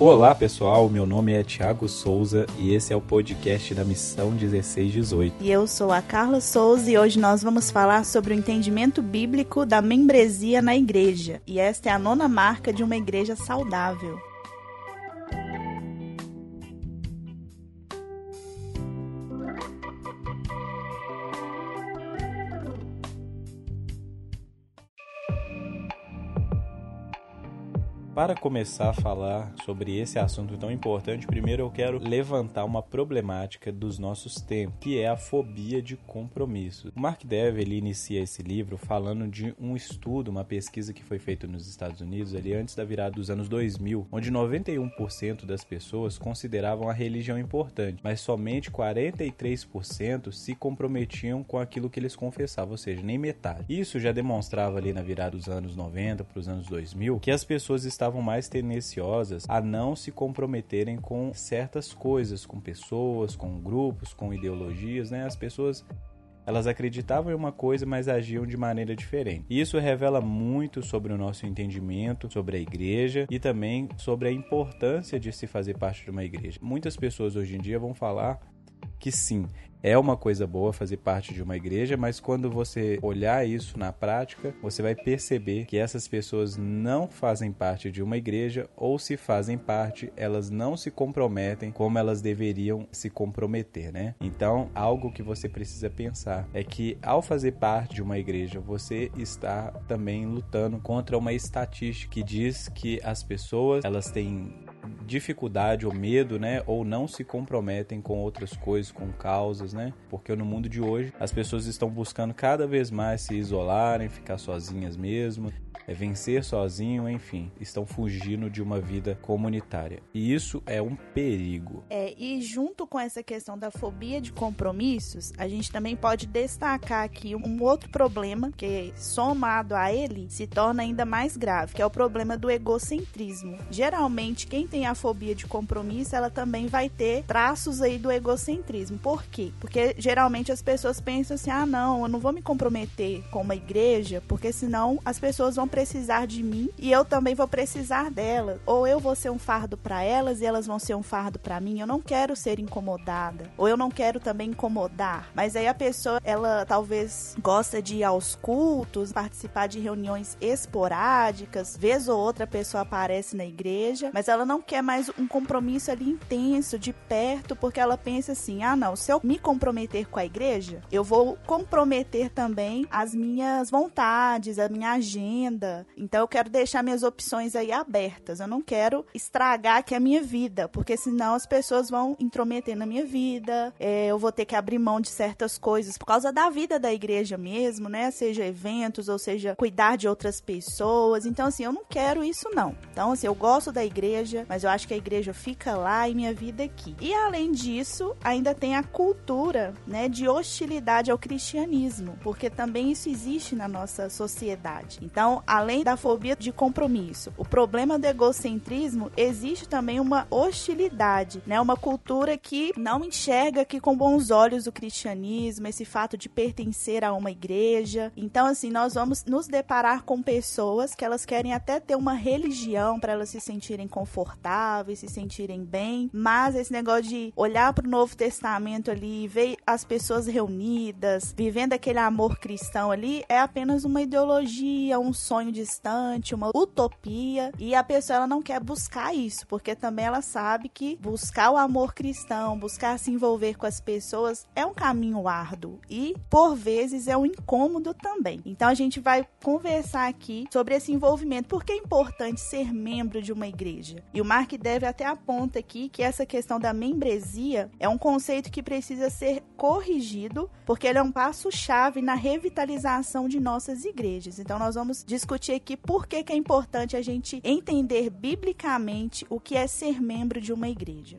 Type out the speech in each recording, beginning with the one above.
Olá pessoal, meu nome é Thiago Souza e esse é o podcast da Missão 1618. E eu sou a Carla Souza e hoje nós vamos falar sobre o entendimento bíblico da membresia na igreja. E esta é a nona marca de uma igreja saudável. Para começar a falar sobre esse assunto tão importante, primeiro eu quero levantar uma problemática dos nossos tempos, que é a fobia de compromisso. O Mark Dev ele inicia esse livro falando de um estudo, uma pesquisa que foi feita nos Estados Unidos ali antes da virada dos anos 2000, onde 91% das pessoas consideravam a religião importante, mas somente 43% se comprometiam com aquilo que eles confessavam, ou seja, nem metade. Isso já demonstrava ali na virada dos anos 90 para os anos 2000 que as pessoas estavam estavam mais tendenciosas a não se comprometerem com certas coisas, com pessoas, com grupos, com ideologias, né? As pessoas elas acreditavam em uma coisa, mas agiam de maneira diferente. Isso revela muito sobre o nosso entendimento sobre a igreja e também sobre a importância de se fazer parte de uma igreja. Muitas pessoas hoje em dia vão falar que sim, é uma coisa boa fazer parte de uma igreja, mas quando você olhar isso na prática, você vai perceber que essas pessoas não fazem parte de uma igreja ou se fazem parte, elas não se comprometem como elas deveriam se comprometer, né? Então, algo que você precisa pensar é que ao fazer parte de uma igreja, você está também lutando contra uma estatística que diz que as pessoas, elas têm dificuldade ou medo, né, ou não se comprometem com outras coisas, com causas, né? Porque no mundo de hoje as pessoas estão buscando cada vez mais se isolarem, ficar sozinhas mesmo, é vencer sozinho, enfim, estão fugindo de uma vida comunitária. E isso é um perigo. É, e junto com essa questão da fobia de compromissos, a gente também pode destacar aqui um outro problema que somado a ele se torna ainda mais grave, que é o problema do egocentrismo. Geralmente quem tem a fobia de compromisso, ela também vai ter traços aí do egocentrismo. Por quê? Porque geralmente as pessoas pensam assim: "Ah, não, eu não vou me comprometer com uma igreja, porque senão as pessoas vão precisar de mim e eu também vou precisar delas. Ou eu vou ser um fardo para elas e elas vão ser um fardo para mim. Eu não quero ser incomodada. Ou eu não quero também incomodar. Mas aí a pessoa, ela talvez gosta de ir aos cultos, participar de reuniões esporádicas, vez ou outra a pessoa aparece na igreja, mas ela não quer mais um compromisso ali intenso, de perto, porque ela pensa assim: ah, não, se eu me comprometer com a igreja, eu vou comprometer também as minhas vontades, a minha agenda então eu quero deixar minhas opções aí abertas. Eu não quero estragar aqui a minha vida, porque senão as pessoas vão intrometer na minha vida. É, eu vou ter que abrir mão de certas coisas por causa da vida da igreja mesmo, né? Seja eventos ou seja cuidar de outras pessoas. Então assim, eu não quero isso não. Então assim, eu gosto da igreja, mas eu acho que a igreja fica lá e minha vida aqui. E além disso, ainda tem a cultura, né, de hostilidade ao cristianismo, porque também isso existe na nossa sociedade. Então, além da fobia de compromisso, o problema do egocentrismo existe também uma hostilidade, né? Uma cultura que não enxerga aqui com bons olhos o cristianismo, esse fato de pertencer a uma igreja. Então, assim, nós vamos nos deparar com pessoas que elas querem até ter uma religião para elas se sentirem confortáveis, se sentirem bem, mas esse negócio de olhar para o Novo Testamento ali, ver as pessoas reunidas, vivendo aquele amor cristão ali, é apenas uma ideologia, um sonho sonho distante, uma utopia, e a pessoa ela não quer buscar isso, porque também ela sabe que buscar o amor cristão, buscar se envolver com as pessoas é um caminho árduo e por vezes é um incômodo também. Então a gente vai conversar aqui sobre esse envolvimento, porque é importante ser membro de uma igreja. E o Mark deve até aponta aqui que essa questão da membresia é um conceito que precisa ser corrigido, porque ele é um passo chave na revitalização de nossas igrejas. Então nós vamos discutir discutir aqui por que, que é importante a gente entender biblicamente o que é ser membro de uma igreja.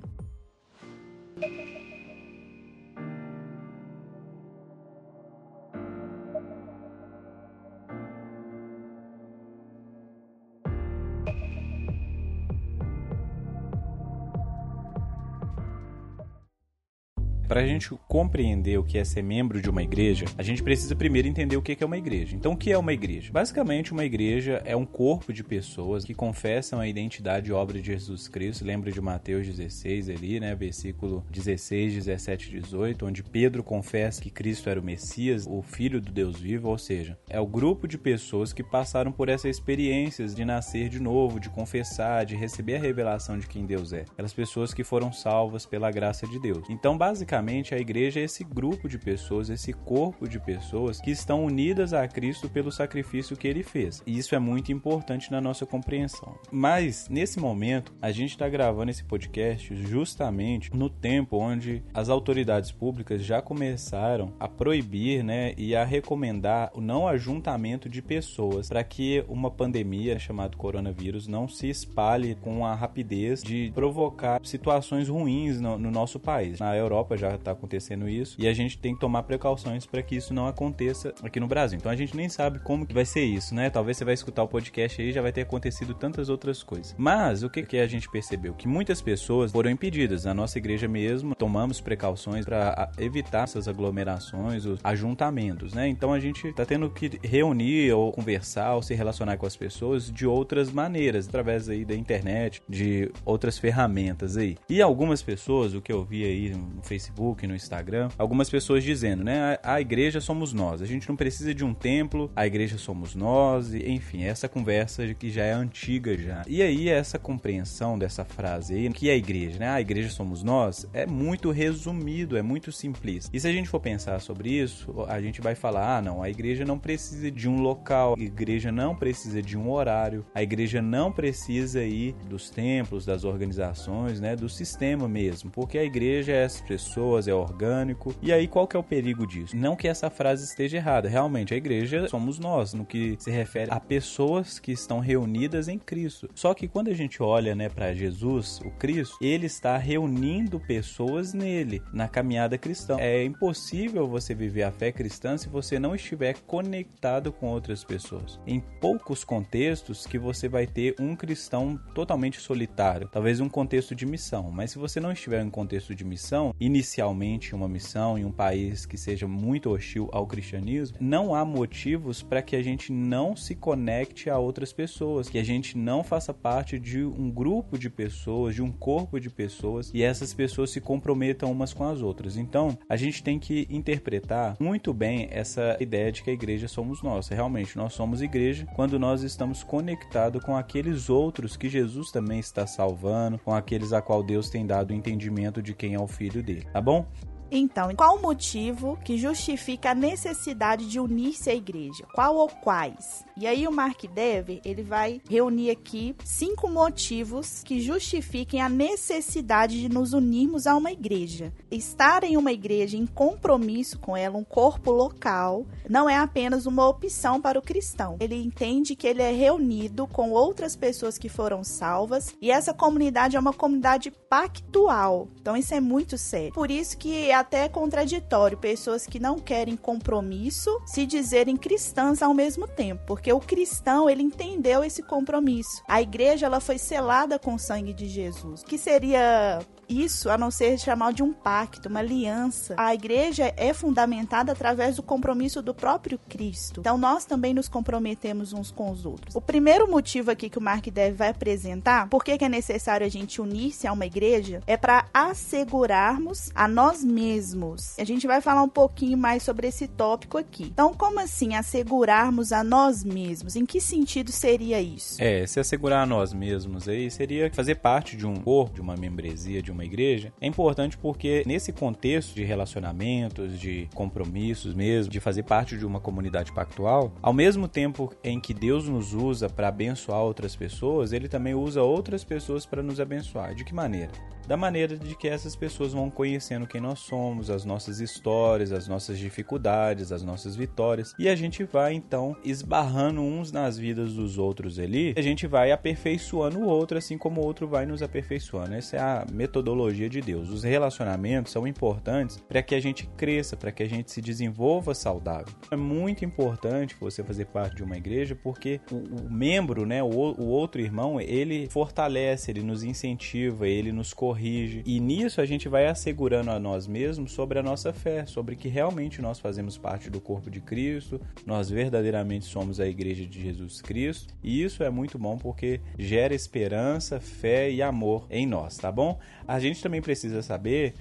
Para a gente compreender o que é ser membro de uma igreja, a gente precisa primeiro entender o que é uma igreja. Então, o que é uma igreja? Basicamente, uma igreja é um corpo de pessoas que confessam a identidade e obra de Jesus Cristo. Lembra de Mateus 16 ali, né? Versículo 16, 17 e 18, onde Pedro confessa que Cristo era o Messias, o Filho do Deus vivo, ou seja, é o grupo de pessoas que passaram por essas experiências de nascer de novo, de confessar, de receber a revelação de quem Deus é. Aquelas pessoas que foram salvas pela graça de Deus. Então, basicamente, a igreja é esse grupo de pessoas, esse corpo de pessoas que estão unidas a Cristo pelo sacrifício que ele fez. E isso é muito importante na nossa compreensão. Mas, nesse momento, a gente está gravando esse podcast justamente no tempo onde as autoridades públicas já começaram a proibir né, e a recomendar o não ajuntamento de pessoas para que uma pandemia chamada coronavírus não se espalhe com a rapidez de provocar situações ruins no, no nosso país. Na Europa já está acontecendo isso e a gente tem que tomar precauções para que isso não aconteça aqui no Brasil. Então a gente nem sabe como que vai ser isso, né? Talvez você vai escutar o podcast aí e já vai ter acontecido tantas outras coisas. Mas o que, que a gente percebeu? Que muitas pessoas foram impedidas. Na nossa igreja mesmo, tomamos precauções para evitar essas aglomerações, os ajuntamentos, né? Então a gente está tendo que reunir ou conversar ou se relacionar com as pessoas de outras maneiras, através aí da internet, de outras ferramentas aí. E algumas pessoas, o que eu vi aí no Facebook, no Instagram, algumas pessoas dizendo, né, a, a igreja somos nós, a gente não precisa de um templo, a igreja somos nós, e, enfim, essa conversa que já é antiga já. E aí essa compreensão dessa frase aí, que é a igreja, né? A igreja somos nós, é muito resumido, é muito simples. E se a gente for pensar sobre isso, a gente vai falar, ah, não, a igreja não precisa de um local, a igreja não precisa de um horário, a igreja não precisa aí dos templos, das organizações, né, do sistema mesmo, porque a igreja é as pessoas, é orgânico. E aí qual que é o perigo disso? Não que essa frase esteja errada, realmente a igreja somos nós, no que se refere a pessoas que estão reunidas em Cristo. Só que quando a gente olha, né, para Jesus, o Cristo, ele está reunindo pessoas nele, na caminhada cristã. É impossível você viver a fé cristã se você não estiver conectado com outras pessoas. Em poucos contextos que você vai ter um cristão totalmente solitário, talvez um contexto de missão, mas se você não estiver em contexto de missão, inicialmente uma missão em um país que seja muito hostil ao cristianismo, não há motivos para que a gente não se conecte a outras pessoas, que a gente não faça parte de um grupo de pessoas, de um corpo de pessoas e essas pessoas se comprometam umas com as outras. Então, a gente tem que interpretar muito bem essa ideia de que a igreja somos nós. Realmente, nós somos igreja quando nós estamos conectados com aqueles outros que Jesus também está salvando, com aqueles a qual Deus tem dado o entendimento de quem é o filho dele, tá bom? bom? Então, qual o motivo que justifica a necessidade de unir-se à igreja? Qual ou quais? E aí o Mark Dever, ele vai reunir aqui cinco motivos que justifiquem a necessidade de nos unirmos a uma igreja. Estar em uma igreja em compromisso com ela, um corpo local, não é apenas uma opção para o cristão. Ele entende que ele é reunido com outras pessoas que foram salvas e essa comunidade é uma comunidade pactual. Então isso é muito sério. Por isso que a até contraditório pessoas que não querem compromisso se dizerem cristãs ao mesmo tempo, porque o cristão ele entendeu esse compromisso. A igreja ela foi selada com o sangue de Jesus, que seria isso a não ser chamar de um pacto, uma aliança. A igreja é fundamentada através do compromisso do próprio Cristo. Então nós também nos comprometemos uns com os outros. O primeiro motivo aqui que o Mark Dev vai apresentar, por que é necessário a gente unir-se a uma igreja, é para assegurarmos a nós mesmos. A gente vai falar um pouquinho mais sobre esse tópico aqui. Então, como assim assegurarmos a nós mesmos? Em que sentido seria isso? É, se assegurar a nós mesmos aí seria fazer parte de um corpo, de uma membresia, de uma uma igreja, é importante porque nesse contexto de relacionamentos, de compromissos mesmo, de fazer parte de uma comunidade pactual, ao mesmo tempo em que Deus nos usa para abençoar outras pessoas, ele também usa outras pessoas para nos abençoar. De que maneira? Da maneira de que essas pessoas vão conhecendo quem nós somos, as nossas histórias, as nossas dificuldades, as nossas vitórias, e a gente vai então esbarrando uns nas vidas dos outros ali, a gente vai aperfeiçoando o outro assim como o outro vai nos aperfeiçoando. Essa é a metodologia de Deus. Os relacionamentos são importantes para que a gente cresça, para que a gente se desenvolva saudável. É muito importante você fazer parte de uma igreja porque o, o membro, né, o, o outro irmão, ele fortalece, ele nos incentiva, ele nos corrige corrige. E nisso a gente vai assegurando a nós mesmos sobre a nossa fé, sobre que realmente nós fazemos parte do corpo de Cristo, nós verdadeiramente somos a igreja de Jesus Cristo. E isso é muito bom porque gera esperança, fé e amor em nós, tá bom? A gente também precisa saber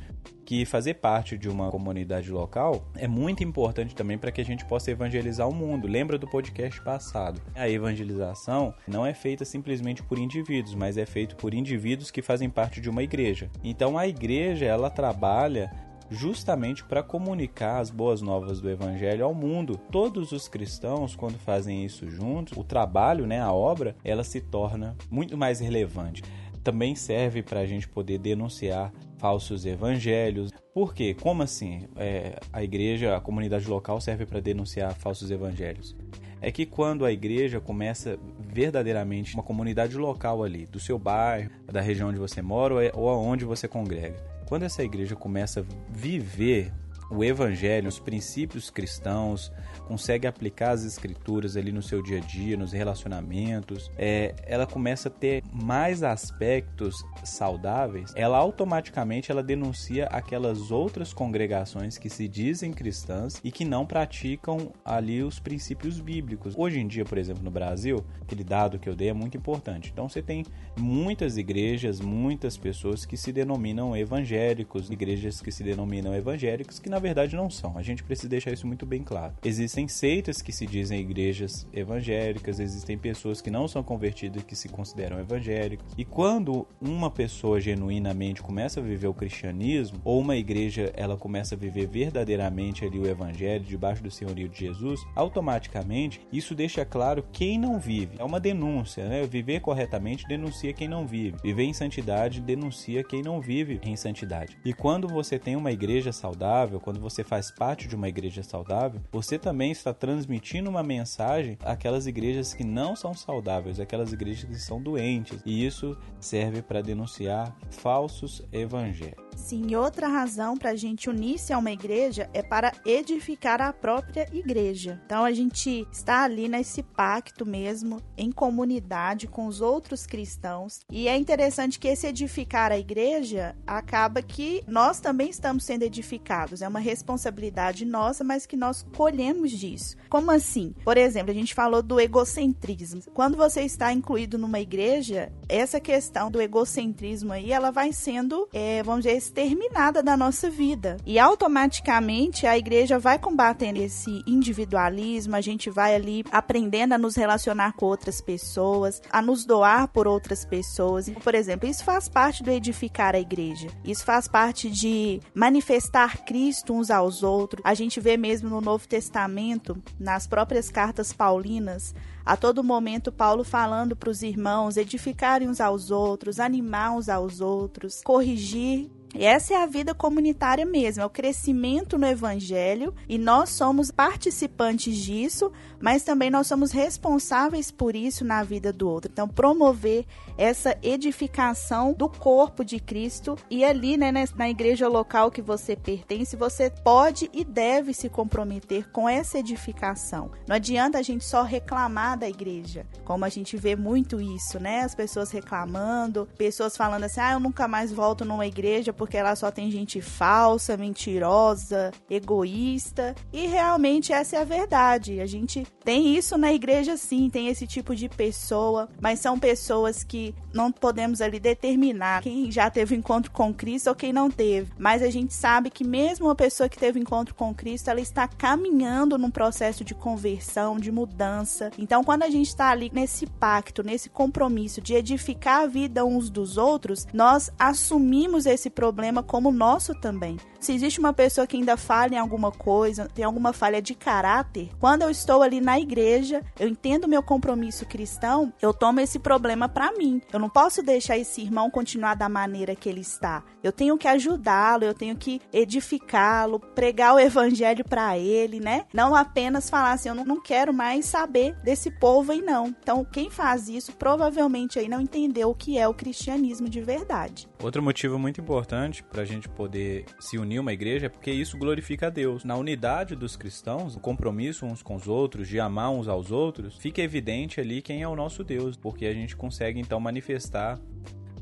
que fazer parte de uma comunidade local é muito importante também para que a gente possa evangelizar o mundo. Lembra do podcast passado? A evangelização não é feita simplesmente por indivíduos, mas é feita por indivíduos que fazem parte de uma igreja. Então a igreja, ela trabalha justamente para comunicar as boas novas do evangelho ao mundo. Todos os cristãos, quando fazem isso juntos, o trabalho, né, a obra, ela se torna muito mais relevante também serve para a gente poder denunciar falsos evangelhos. Por quê? Como assim? É, a igreja, a comunidade local serve para denunciar falsos evangelhos? É que quando a igreja começa verdadeiramente uma comunidade local ali, do seu bairro, da região onde você mora ou aonde você congrega, quando essa igreja começa a viver o evangelho, os princípios cristãos, consegue aplicar as escrituras ali no seu dia a dia, nos relacionamentos, é, ela começa a ter mais aspectos saudáveis, ela automaticamente ela denuncia aquelas outras congregações que se dizem cristãs e que não praticam ali os princípios bíblicos. Hoje em dia, por exemplo, no Brasil, aquele dado que eu dei é muito importante. Então você tem muitas igrejas, muitas pessoas que se denominam evangélicos, igrejas que se denominam evangélicos que na verdade não são. A gente precisa deixar isso muito bem claro. Existem seitas que se dizem igrejas evangélicas, existem pessoas que não são convertidas que se consideram evangélicos. E quando uma pessoa genuinamente começa a viver o cristianismo, ou uma igreja ela começa a viver verdadeiramente ali o evangelho debaixo do senhorio de Jesus, automaticamente isso deixa claro quem não vive. É uma denúncia, né? Viver corretamente denuncia quem não vive. Viver em santidade denuncia quem não vive em santidade. E quando você tem uma igreja saudável, quando você faz parte de uma igreja saudável, você também está transmitindo uma mensagem àquelas igrejas que não são saudáveis, aquelas igrejas que são doentes. E isso serve para denunciar falsos evangelhos. Sim, outra razão para a gente unir-se a uma igreja é para edificar a própria igreja. Então a gente está ali nesse pacto mesmo, em comunidade com os outros cristãos. E é interessante que esse edificar a igreja acaba que nós também estamos sendo edificados. É uma responsabilidade nossa, mas que nós colhemos disso. Como assim? Por exemplo, a gente falou do egocentrismo. Quando você está incluído numa igreja, essa questão do egocentrismo aí, ela vai sendo, é, vamos dizer, exterminada da nossa vida. E automaticamente a igreja vai combatendo esse individualismo, a gente vai ali aprendendo a nos relacionar com outras pessoas, a nos doar por outras pessoas. Por exemplo, isso faz parte do edificar a igreja. Isso faz parte de manifestar Cristo uns aos outros. A gente vê mesmo no Novo Testamento, nas próprias cartas paulinas, a todo momento Paulo falando para os irmãos edificarem uns aos outros, animar uns aos outros, corrigir e essa é a vida comunitária mesmo, é o crescimento no evangelho e nós somos participantes disso, mas também nós somos responsáveis por isso na vida do outro. Então, promover essa edificação do corpo de Cristo e ali, né, na igreja local que você pertence, você pode e deve se comprometer com essa edificação. Não adianta a gente só reclamar da igreja, como a gente vê muito isso, né? As pessoas reclamando, pessoas falando assim: "Ah, eu nunca mais volto numa igreja porque ela só tem gente falsa, mentirosa, egoísta". E realmente essa é a verdade. A gente tem isso na igreja sim, tem esse tipo de pessoa, mas são pessoas que não podemos ali determinar quem já teve encontro com Cristo ou quem não teve. Mas a gente sabe que mesmo uma pessoa que teve encontro com Cristo, ela está caminhando num processo de conversão, de mudança. Então, quando a gente está ali nesse pacto, nesse compromisso de edificar a vida uns dos outros, nós assumimos esse problema como nosso também. Se existe uma pessoa que ainda falha em alguma coisa, tem alguma falha de caráter, quando eu estou ali na igreja, eu entendo meu compromisso cristão, eu tomo esse problema para mim. Eu não posso deixar esse irmão continuar da maneira que ele está. Eu tenho que ajudá-lo, eu tenho que edificá-lo, pregar o evangelho para ele, né? Não apenas falar assim, eu não quero mais saber desse povo aí não. Então, quem faz isso provavelmente aí não entendeu o que é o cristianismo de verdade. Outro motivo muito importante para a gente poder se unir uma igreja é porque isso glorifica a Deus. Na unidade dos cristãos, o compromisso uns com os outros, de amar uns aos outros, fica evidente ali quem é o nosso Deus, porque a gente consegue então manifestar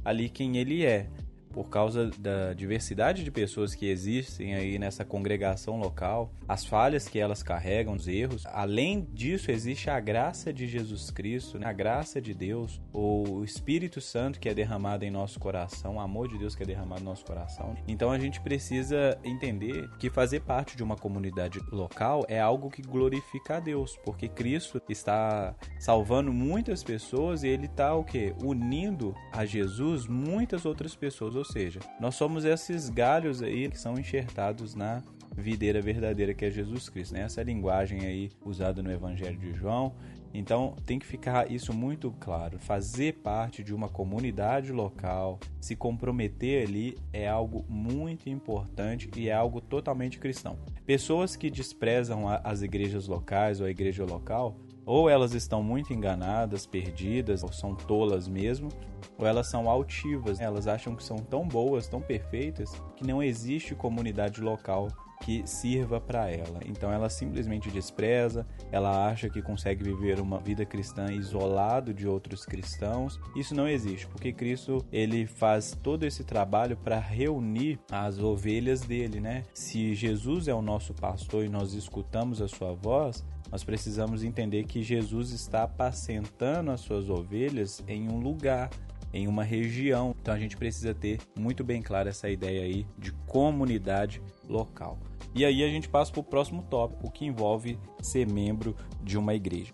ali quem ele é. Por causa da diversidade de pessoas que existem aí nessa congregação local, as falhas que elas carregam, os erros. Além disso, existe a graça de Jesus Cristo, né? a graça de Deus, o Espírito Santo que é derramado em nosso coração, o amor de Deus que é derramado em nosso coração. Então a gente precisa entender que fazer parte de uma comunidade local é algo que glorifica a Deus, porque Cristo está salvando muitas pessoas e ele está o que? Unindo a Jesus muitas outras pessoas, seja, nós somos esses galhos aí que são enxertados na videira verdadeira que é Jesus Cristo, né? Essa linguagem aí usada no Evangelho de João. Então tem que ficar isso muito claro. Fazer parte de uma comunidade local, se comprometer ali é algo muito importante e é algo totalmente cristão. Pessoas que desprezam as igrejas locais ou a igreja local ou elas estão muito enganadas, perdidas, ou são tolas mesmo, ou elas são altivas. Elas acham que são tão boas, tão perfeitas, que não existe comunidade local que sirva para ela. Então ela simplesmente despreza, ela acha que consegue viver uma vida cristã isolado de outros cristãos. Isso não existe, porque Cristo ele faz todo esse trabalho para reunir as ovelhas dele, né? Se Jesus é o nosso pastor e nós escutamos a sua voz, nós precisamos entender que Jesus está apacentando as suas ovelhas em um lugar, em uma região. Então a gente precisa ter muito bem clara essa ideia aí de comunidade local. E aí a gente passa para o próximo tópico, que envolve ser membro de uma igreja.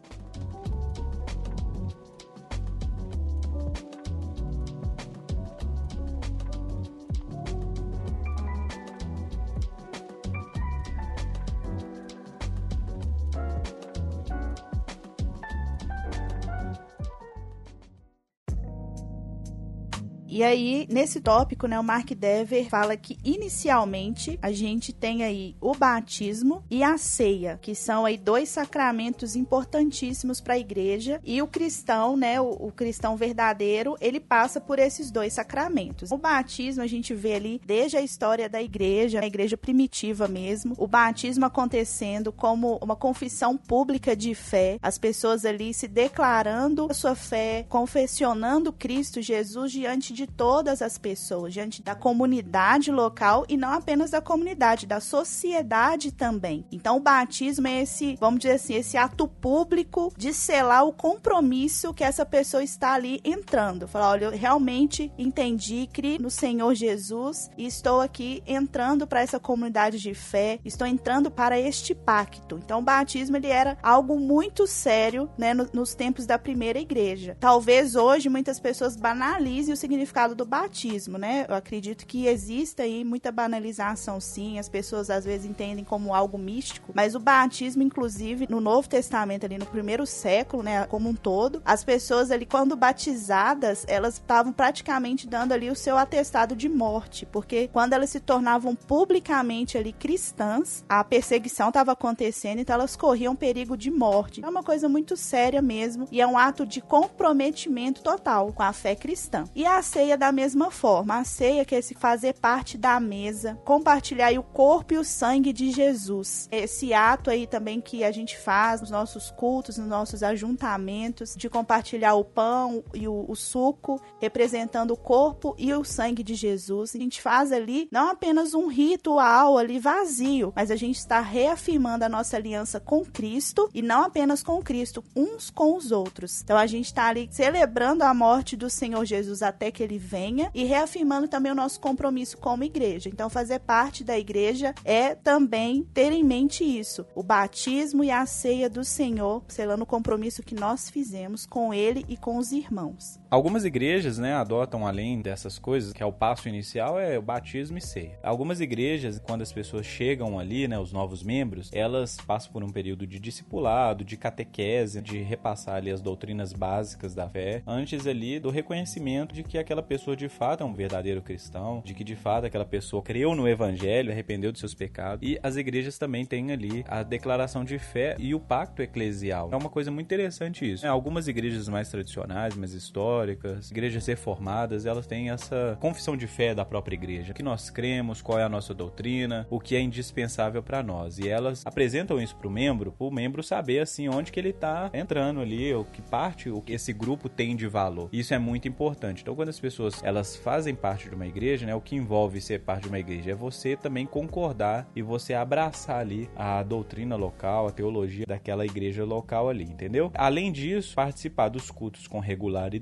E aí, nesse tópico, né, o Mark Dever fala que inicialmente a gente tem aí o batismo e a ceia, que são aí dois sacramentos importantíssimos para a igreja, e o cristão, né, o, o, cristão verdadeiro, ele passa por esses dois sacramentos. O batismo a gente vê ali desde a história da igreja, a igreja primitiva mesmo, o batismo acontecendo como uma confissão pública de fé, as pessoas ali se declarando a sua fé, confessionando Cristo Jesus diante de de todas as pessoas, diante da comunidade local e não apenas da comunidade, da sociedade também. Então, o batismo é esse, vamos dizer assim, esse ato público de selar o compromisso que essa pessoa está ali entrando. Falar, olha, eu realmente entendi, criei no Senhor Jesus e estou aqui entrando para essa comunidade de fé, estou entrando para este pacto. Então, o batismo ele era algo muito sério, né, nos tempos da primeira igreja. Talvez hoje muitas pessoas banalizem o significado significado do batismo, né? Eu acredito que exista aí muita banalização, sim. As pessoas às vezes entendem como algo místico, mas o batismo, inclusive, no Novo Testamento, ali no primeiro século, né, como um todo, as pessoas ali, quando batizadas, elas estavam praticamente dando ali o seu atestado de morte, porque quando elas se tornavam publicamente ali cristãs, a perseguição estava acontecendo, então elas corriam perigo de morte. É uma coisa muito séria mesmo e é um ato de comprometimento total com a fé cristã. E a da mesma forma. A ceia que é fazer parte da mesa, compartilhar o corpo e o sangue de Jesus. Esse ato aí também que a gente faz nos nossos cultos, nos nossos ajuntamentos, de compartilhar o pão e o, o suco, representando o corpo e o sangue de Jesus. A gente faz ali não apenas um ritual ali vazio, mas a gente está reafirmando a nossa aliança com Cristo e não apenas com Cristo, uns com os outros. Então a gente está ali celebrando a morte do Senhor Jesus até que ele ele venha e reafirmando também o nosso compromisso como igreja. Então, fazer parte da igreja é também ter em mente isso: o batismo e a ceia do Senhor, selando o compromisso que nós fizemos com ele e com os irmãos. Algumas igrejas, né, adotam além dessas coisas, que é o passo inicial é o batismo e ceia. Algumas igrejas, quando as pessoas chegam ali, né, os novos membros, elas passam por um período de discipulado, de catequese, de repassar ali as doutrinas básicas da fé, antes ali do reconhecimento de que aquela pessoa de fato é um verdadeiro cristão, de que de fato aquela pessoa creu no evangelho, arrependeu dos seus pecados. E as igrejas também têm ali a declaração de fé e o pacto eclesial. É uma coisa muito interessante isso. Algumas igrejas mais tradicionais, mais históricas, católicas, igrejas reformadas, elas têm essa confissão de fé da própria igreja, que nós cremos, qual é a nossa doutrina, o que é indispensável para nós. E elas apresentam isso para o membro, para o membro saber assim onde que ele está entrando ali, o que parte o que esse grupo tem de valor. Isso é muito importante. Então, quando as pessoas elas fazem parte de uma igreja, né? O que envolve ser parte de uma igreja é você também concordar e você abraçar ali a doutrina local, a teologia daquela igreja local ali, entendeu? Além disso, participar dos cultos com regularidade,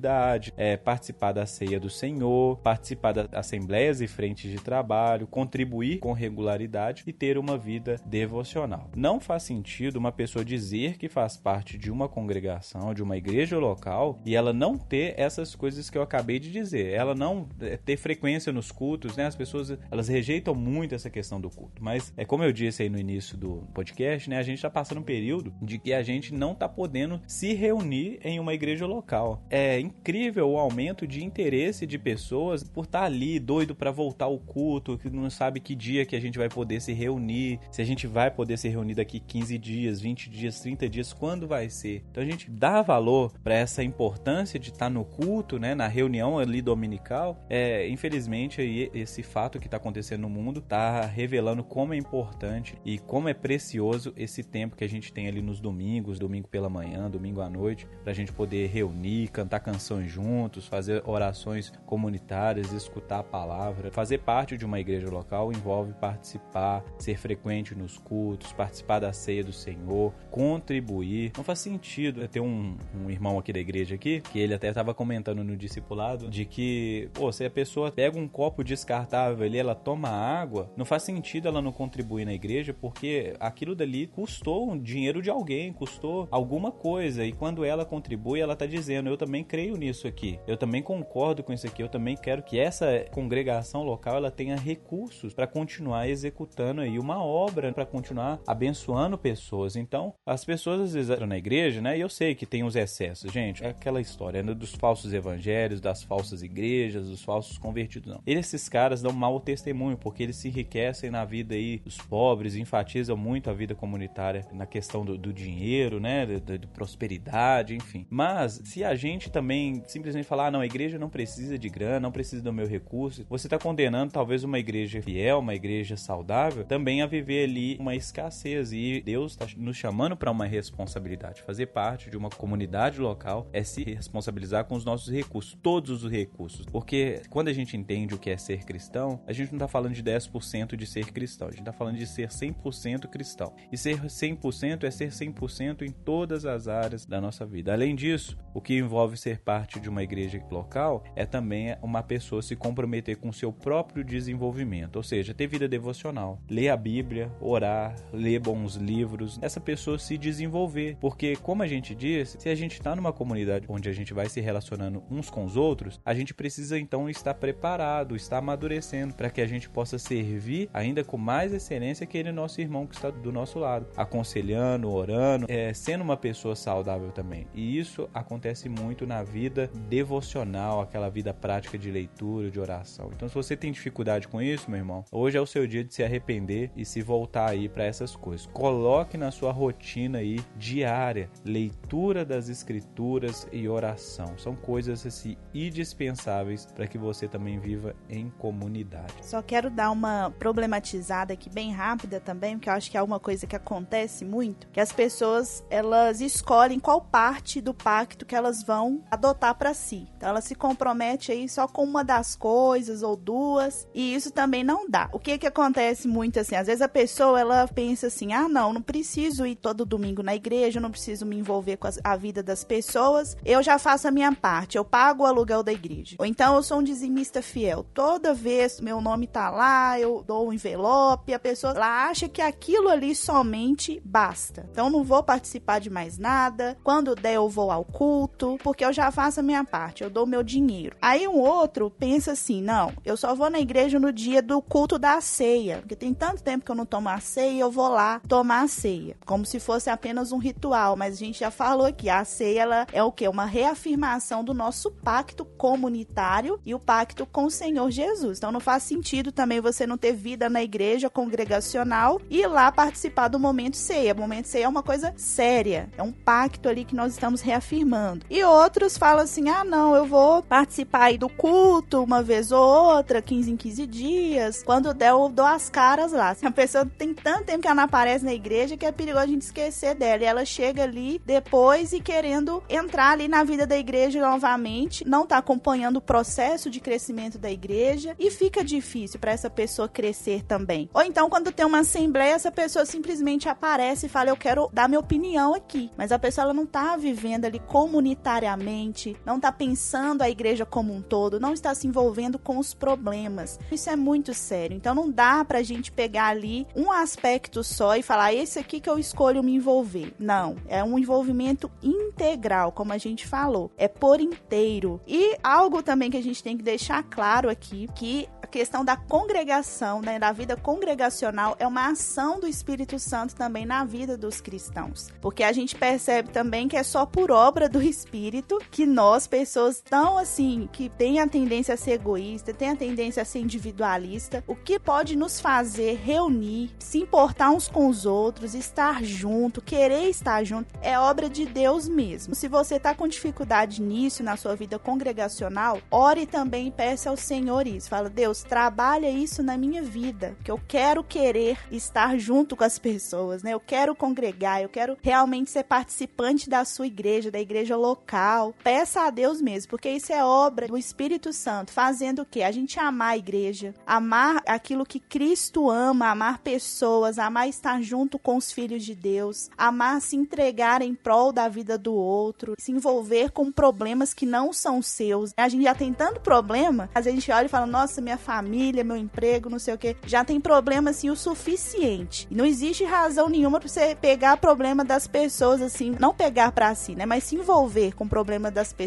é, participar da ceia do Senhor, participar das assembleias e frentes de trabalho, contribuir com regularidade e ter uma vida devocional. Não faz sentido uma pessoa dizer que faz parte de uma congregação, de uma igreja local e ela não ter essas coisas que eu acabei de dizer. Ela não é, ter frequência nos cultos, né? As pessoas elas rejeitam muito essa questão do culto. Mas é como eu disse aí no início do podcast, né? A gente está passando um período de que a gente não está podendo se reunir em uma igreja local. É incrível o aumento de interesse de pessoas por estar tá ali doido para voltar ao culto, que não sabe que dia que a gente vai poder se reunir, se a gente vai poder se reunir daqui 15 dias, 20 dias, 30 dias, quando vai ser. Então a gente dá valor para essa importância de estar tá no culto, né, na reunião ali dominical. É, infelizmente aí esse fato que está acontecendo no mundo está revelando como é importante e como é precioso esse tempo que a gente tem ali nos domingos, domingo pela manhã, domingo à noite, para a gente poder reunir, cantar canções juntos, fazer orações comunitárias, escutar a palavra. Fazer parte de uma igreja local envolve participar, ser frequente nos cultos, participar da ceia do Senhor, contribuir. Não faz sentido ter um, um irmão aqui da igreja aqui, que ele até estava comentando no discipulado, de que, pô, se a pessoa pega um copo descartável ali, ela toma água, não faz sentido ela não contribuir na igreja, porque aquilo dali custou um dinheiro de alguém, custou alguma coisa. E quando ela contribui, ela está dizendo: Eu também creio nisso aqui, eu também concordo com isso aqui, eu também quero que essa congregação local ela tenha recursos para continuar executando aí uma obra, para continuar abençoando pessoas. Então, as pessoas às vezes entram na igreja, né? E eu sei que tem os excessos, gente. É aquela história né, dos falsos evangelhos, das falsas igrejas, dos falsos convertidos. Não. Esses caras dão mau testemunho porque eles se enriquecem na vida aí dos pobres, enfatizam muito a vida comunitária na questão do, do dinheiro, né? De, de, prosperidade, enfim. Mas se a gente também simplesmente falar, ah, não, a igreja não precisa de grana, não precisa do meu recurso, você está condenando talvez uma igreja fiel, uma igreja saudável, também a viver ali uma escassez. E Deus está nos chamando para uma responsabilidade. Fazer parte de uma comunidade local é se responsabilizar com os nossos recursos, todos os recursos. Porque quando a gente entende o que é ser cristão, a gente não está falando de 10% de ser cristão, a gente está falando de ser 100% cristão. E ser 100% é ser 100% em todas as áreas da nossa vida. Além disso, o que envolve ser parte de uma igreja local é também uma pessoa se comprometer com seu próprio desenvolvimento, ou seja, ter vida devocional, ler a Bíblia, orar, ler bons livros, essa pessoa se desenvolver, porque como a gente disse, se a gente está numa comunidade onde a gente vai se relacionando uns com os outros, a gente precisa então estar preparado, estar amadurecendo para que a gente possa servir ainda com mais excelência aquele nosso irmão que está do nosso lado, aconselhando, orando, é, sendo uma pessoa saudável também. E isso acontece muito na vida devocional, aquela vida prática de leitura, de oração. Então, se você tem dificuldade com isso, meu irmão, hoje é o seu dia de se arrepender e se voltar aí para essas coisas. Coloque na sua rotina aí diária leitura das escrituras e oração. São coisas assim indispensáveis para que você também viva em comunidade. Só quero dar uma problematizada aqui bem rápida também, porque eu acho que é uma coisa que acontece muito, que as pessoas elas escolhem qual parte do pacto que elas vão adotar para si. Então ela se compromete aí só com uma das coisas ou duas, e isso também não dá. O que que acontece muito assim, às vezes a pessoa ela pensa assim: "Ah, não, não preciso ir todo domingo na igreja, não preciso me envolver com a vida das pessoas. Eu já faço a minha parte, eu pago o aluguel da igreja. Ou então eu sou um dizimista fiel. Toda vez meu nome tá lá, eu dou um envelope, a pessoa ela acha que aquilo ali somente basta. Então não vou participar de mais nada. Quando der eu vou ao culto, porque eu já faço a minha parte, eu dou meu dinheiro. Aí um outro pensa assim: "Não, eu só vou na igreja no dia do culto da ceia, porque tem tanto tempo que eu não tomo a ceia, eu vou lá tomar a ceia, como se fosse apenas um ritual, mas a gente já falou aqui, a ceia ela é o que? Uma reafirmação do nosso pacto comunitário e o pacto com o Senhor Jesus. Então não faz sentido também você não ter vida na igreja congregacional e ir lá participar do momento ceia. O momento ceia é uma coisa séria, é um pacto ali que nós estamos reafirmando. E outros falam assim: ah, não, eu vou participar aí do culto uma vez ou outra, 15 em 15 dias. Quando der, eu dou as caras lá. A pessoa tem tanto tempo que ela não aparece na igreja que é perigoso a gente esquecer dela. E ela chega ali depois e querendo entrar ali na vida da igreja novamente, não tá acompanhando o processo de crescimento da igreja e fica difícil para essa pessoa crescer também. Ou então, quando tem uma assembleia, essa pessoa simplesmente aparece e fala: Eu quero dar minha opinião aqui. Mas a pessoa ela não está vivendo ali comunitariamente, não está pensando a igreja como um todo, não está se envolvendo com os problemas. Isso é muito sério. Então, não dá para a gente pegar ali um aspecto só e falar: Esse aqui que eu escolho me envolver. Não. É um envolvimento integral, como a gente falou. É por inteiro. E algo também que a gente tem que deixar claro aqui, que a questão da congregação, né, da vida congregacional é uma ação do Espírito Santo também na vida dos cristãos. Porque a gente percebe também que é só por obra do Espírito que nós, pessoas tão assim, que têm a tendência a ser egoísta, têm a tendência a ser individualista, o que pode nos fazer reunir, se importar uns com os outros, estar junto, querer estar junto, é obra de Deus mesmo. Se você está com dificuldade nisso na sua vida congregacional, ore também e peça ao Senhor isso. Fala, Deus, trabalha isso na minha vida, que eu quero querer estar junto com as pessoas, né? Eu quero congregar, eu quero realmente ser participante da sua igreja, da igreja local. Peça a Deus mesmo, porque isso é obra do Espírito Santo, fazendo o quê? A gente amar a igreja, amar aquilo que Cristo ama, amar pessoas, amar estar junto com os filhos de Deus, amar se entregar em prol da vida do outro, se envolver com problemas que não são seus. A gente já tem tanto problema, às vezes a gente olha e fala: "Nossa, minha família, meu emprego, não sei o que, já tem problema assim o suficiente". Não existe razão nenhuma para você pegar problema das pessoas assim, não pegar para si, né, mas se envolver com problema das pessoas.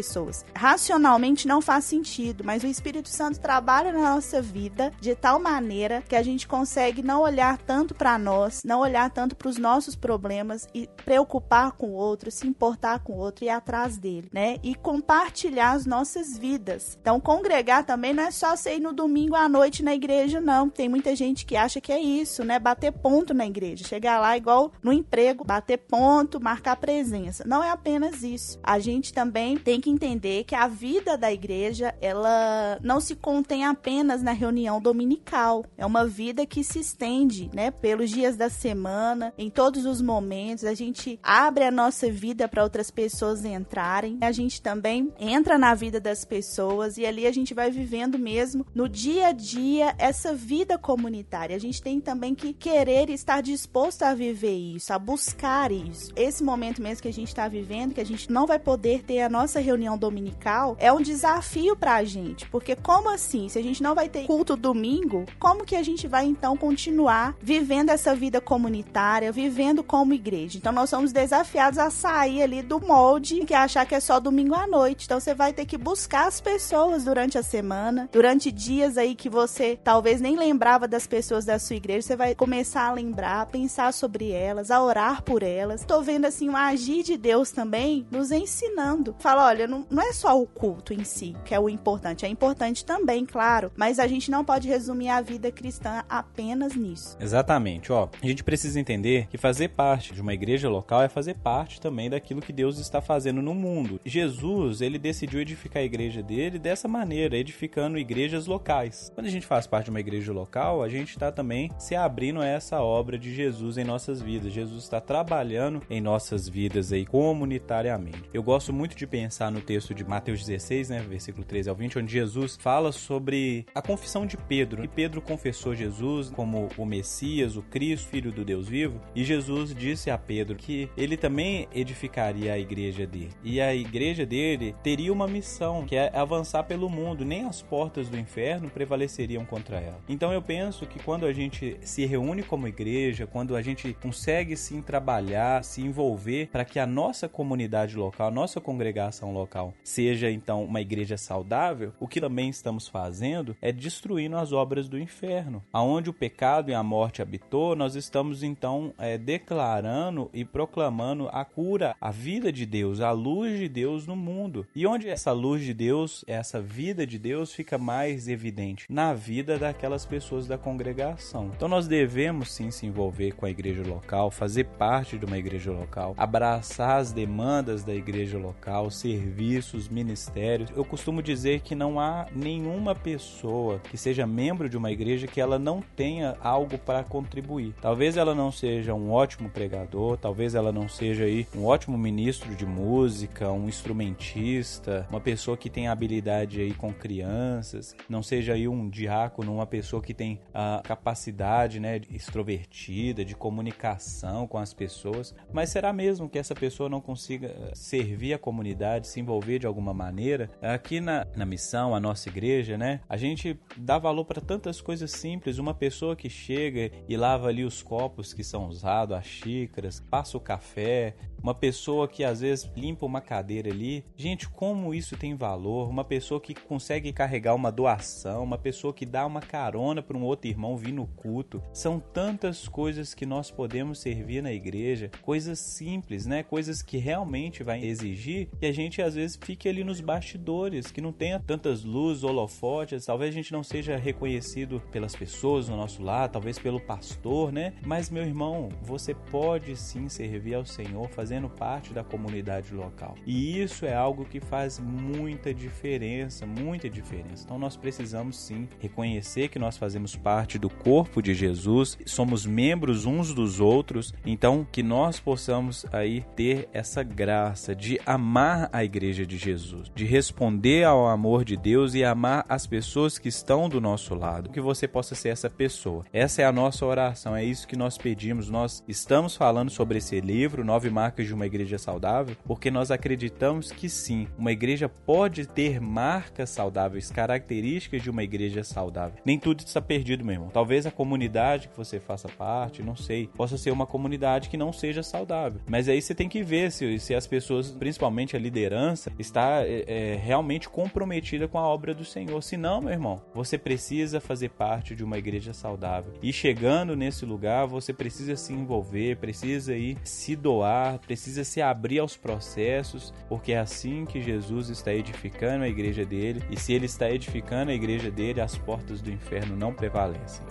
Racionalmente não faz sentido, mas o Espírito Santo trabalha na nossa vida de tal maneira que a gente consegue não olhar tanto para nós, não olhar tanto para os nossos problemas e preocupar com o outro, se importar com o outro e ir atrás dele, né? E compartilhar as nossas vidas. Então, congregar também não é só ser no domingo à noite na igreja, não. Tem muita gente que acha que é isso, né? Bater ponto na igreja. Chegar lá igual no emprego, bater ponto, marcar presença. Não é apenas isso. A gente também tem que entender que a vida da igreja, ela não se contém apenas na reunião dominical. É uma vida que se estende, né? Pelos dias da semana, em todos os momentos. A gente abre a nossa vida para outras pessoas entrarem. A gente também entra na vida das pessoas e ali a gente vai vivendo mesmo no dia a dia essa vida comunitária. A gente tem também que querer estar disposto a viver isso, a buscar isso. Esse momento mesmo que a gente está vivendo, que a gente não vai poder ter a nossa reunião dominical, é um desafio para a gente. Porque como assim? Se a gente não vai ter culto domingo, como que a gente vai então continuar vivendo essa vida comunitária, vivendo como igreja? Então nós somos desafiados a sair ali do molde que achar que é só domingo à noite. Então você vai ter que buscar as pessoas durante a semana, durante dias aí que você talvez nem lembrava das pessoas da sua igreja, você vai começar a lembrar, a pensar sobre elas, a orar por elas. Tô vendo assim um agir de Deus também nos ensinando. Fala, olha, não, não é só o culto em si que é o importante, é importante também, claro, mas a gente não pode resumir a vida cristã apenas nisso. Exatamente, ó. A gente precisa entender que fazer parte de uma igreja local é fazer parte também daquilo que Deus está fazendo no mundo. Jesus, ele decidiu edificar a igreja dele dessa maneira, edificando igrejas locais. Quando a gente faz parte de uma igreja local, a gente está também se abrindo a essa obra de Jesus em nossas vidas. Jesus está trabalhando em nossas vidas aí comunitariamente. Eu gosto muito de pensar no texto de Mateus 16, né, versículo 13 ao 20, onde Jesus fala sobre a confissão de Pedro. E Pedro confessou Jesus como o Messias, o Cristo, filho do Deus vivo, e Jesus disse a Pedro que ele também edificaria a igreja dele. E a igreja dele teria uma missão, que é avançar pelo mundo, nem as portas do inferno prevaleceriam contra ela. Então eu penso que quando a gente se reúne como igreja, quando a gente consegue sim trabalhar, se envolver para que a nossa comunidade local, a nossa congregação local seja então uma igreja saudável, o que também estamos fazendo é destruindo as obras do inferno. Aonde o pecado e a morte habitou, nós estamos então é, declarando e proclamando a cura, a vida de Deus, a luz de Deus no mundo. E onde essa luz de Deus, essa vida de Deus fica mais evidente na vida daquelas pessoas da congregação. Então nós devemos sim se envolver com a igreja local, fazer parte de uma igreja local, abraçar as demandas da igreja local, serviços, ministérios. Eu costumo dizer que não há nenhuma pessoa que seja membro de uma igreja que ela não tenha algo para contribuir. Talvez ela não seja um ótimo pregador, talvez ela não seja aí um ótimo ministro de música, um instrumentista, uma pessoa que tem habilidade aí com crianças, não seja aí um diácono, uma pessoa que tem a capacidade, né, extrovertida, de comunicação com as pessoas, mas será mesmo que essa pessoa não consiga eh, servir a comunidade, se envolver de alguma maneira? Aqui na, na missão, a nossa igreja, né, a gente dá valor para tantas coisas simples, uma pessoa que chega e lava ali os copos que são usados, as xícaras, passa o café, uma pessoa que às vezes limpa uma cadeira ali. Gente, como isso tem valor? Uma pessoa que consegue carregar uma doação, uma pessoa que dá uma carona para um outro irmão vir no culto. São tantas coisas que nós podemos servir na igreja, coisas simples, né? Coisas que realmente vai exigir que a gente às vezes fique ali nos bastidores, que não tenha tantas luzes, holofotes, talvez a gente não seja reconhecido pelas pessoas no nosso lado, talvez pelo pastor, né? Mas meu irmão, você pode sim servir ao Senhor fazendo fazendo parte da comunidade local. E isso é algo que faz muita diferença, muita diferença. Então nós precisamos sim reconhecer que nós fazemos parte do corpo de Jesus, somos membros uns dos outros, então que nós possamos aí ter essa graça de amar a igreja de Jesus, de responder ao amor de Deus e amar as pessoas que estão do nosso lado, que você possa ser essa pessoa. Essa é a nossa oração, é isso que nós pedimos. Nós estamos falando sobre esse livro, Nove Marcas de uma igreja saudável, porque nós acreditamos que sim, uma igreja pode ter marcas saudáveis, características de uma igreja saudável. Nem tudo está perdido, meu irmão. Talvez a comunidade que você faça parte, não sei, possa ser uma comunidade que não seja saudável. Mas aí você tem que ver se, se as pessoas, principalmente a liderança, está é, é, realmente comprometida com a obra do Senhor. Se não, meu irmão, você precisa fazer parte de uma igreja saudável. E chegando nesse lugar, você precisa se envolver, precisa ir se doar, precisa se abrir aos processos, porque é assim que Jesus está edificando a igreja dele, e se ele está edificando a igreja dele, as portas do inferno não prevalecem.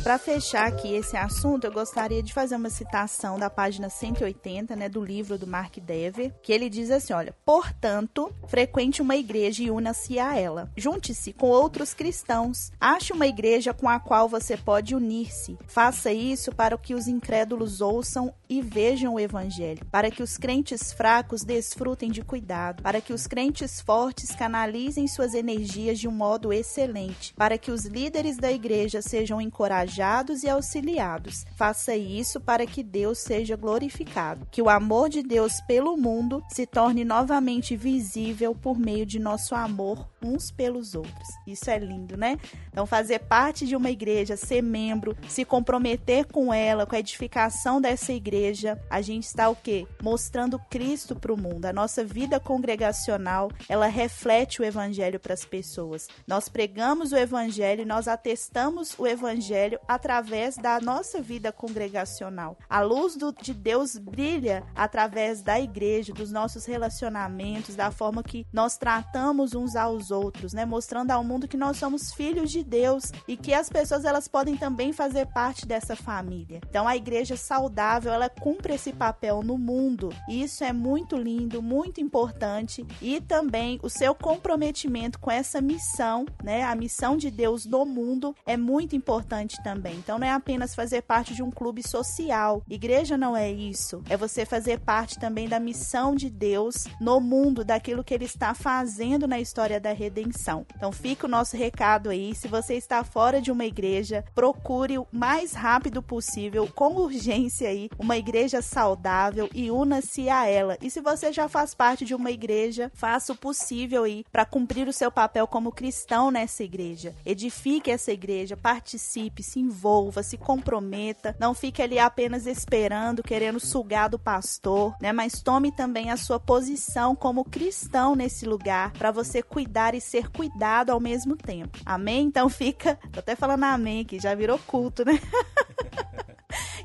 Para fechar aqui esse assunto, eu gostaria de fazer uma citação da página 180, né, do livro do Mark Dever, que ele diz assim, olha: "Portanto, frequente uma igreja e una-se a ela. Junte-se com outros cristãos. Ache uma igreja com a qual você pode unir-se. Faça isso para que os incrédulos ouçam e vejam o evangelho, para que os crentes fracos desfrutem de cuidado, para que os crentes fortes canalizem suas energias de um modo excelente, para que os líderes da igreja sejam encorajados encorajados e auxiliados. Faça isso para que Deus seja glorificado, que o amor de Deus pelo mundo se torne novamente visível por meio de nosso amor uns pelos outros. Isso é lindo, né? Então, fazer parte de uma igreja, ser membro, se comprometer com ela, com a edificação dessa igreja, a gente está o quê? Mostrando Cristo para o mundo. A nossa vida congregacional, ela reflete o evangelho para as pessoas. Nós pregamos o evangelho, nós atestamos o evangelho através da nossa vida congregacional. A luz do, de Deus brilha através da igreja, dos nossos relacionamentos, da forma que nós tratamos uns aos outros, né? Mostrando ao mundo que nós somos filhos de Deus e que as pessoas elas podem também fazer parte dessa família. Então a igreja saudável, ela cumpre esse papel no mundo. E isso é muito lindo, muito importante e também o seu comprometimento com essa missão, né? A missão de Deus no mundo é muito importante também. Então não é apenas fazer parte de um clube social. Igreja não é isso. É você fazer parte também da missão de Deus no mundo, daquilo que ele está fazendo na história da redenção. Então fica o nosso recado aí. Se você está fora de uma igreja, procure o mais rápido possível, com urgência aí, uma igreja saudável e una-se a ela. E se você já faz parte de uma igreja, faça o possível aí para cumprir o seu papel como cristão nessa igreja. Edifique essa igreja, participe, se envolva, se comprometa, não fique ali apenas esperando, querendo sugar do pastor, né? Mas tome também a sua posição como cristão nesse lugar para você cuidar e ser cuidado ao mesmo tempo. Amém? Então fica, tô até falando amém que já virou culto, né?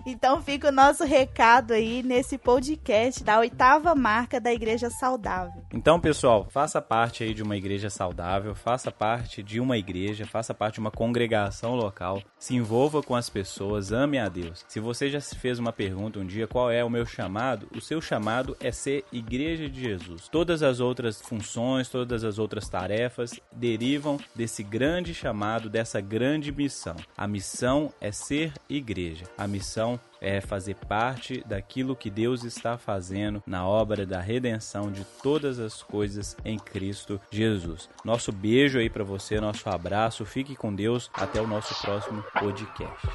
Então fica o nosso recado aí nesse podcast da oitava marca da Igreja Saudável. Então, pessoal, faça parte aí de uma igreja saudável, faça parte de uma igreja, faça parte de uma congregação local, se envolva com as pessoas, ame a Deus. Se você já se fez uma pergunta um dia, qual é o meu chamado? O seu chamado é ser igreja de Jesus. Todas as outras funções, todas as outras tarefas derivam desse grande chamado, dessa grande missão. A missão é ser igreja. A missão é fazer parte daquilo que Deus está fazendo na obra da redenção de todas as coisas em Cristo Jesus. Nosso beijo aí para você, nosso abraço. Fique com Deus. Até o nosso próximo podcast.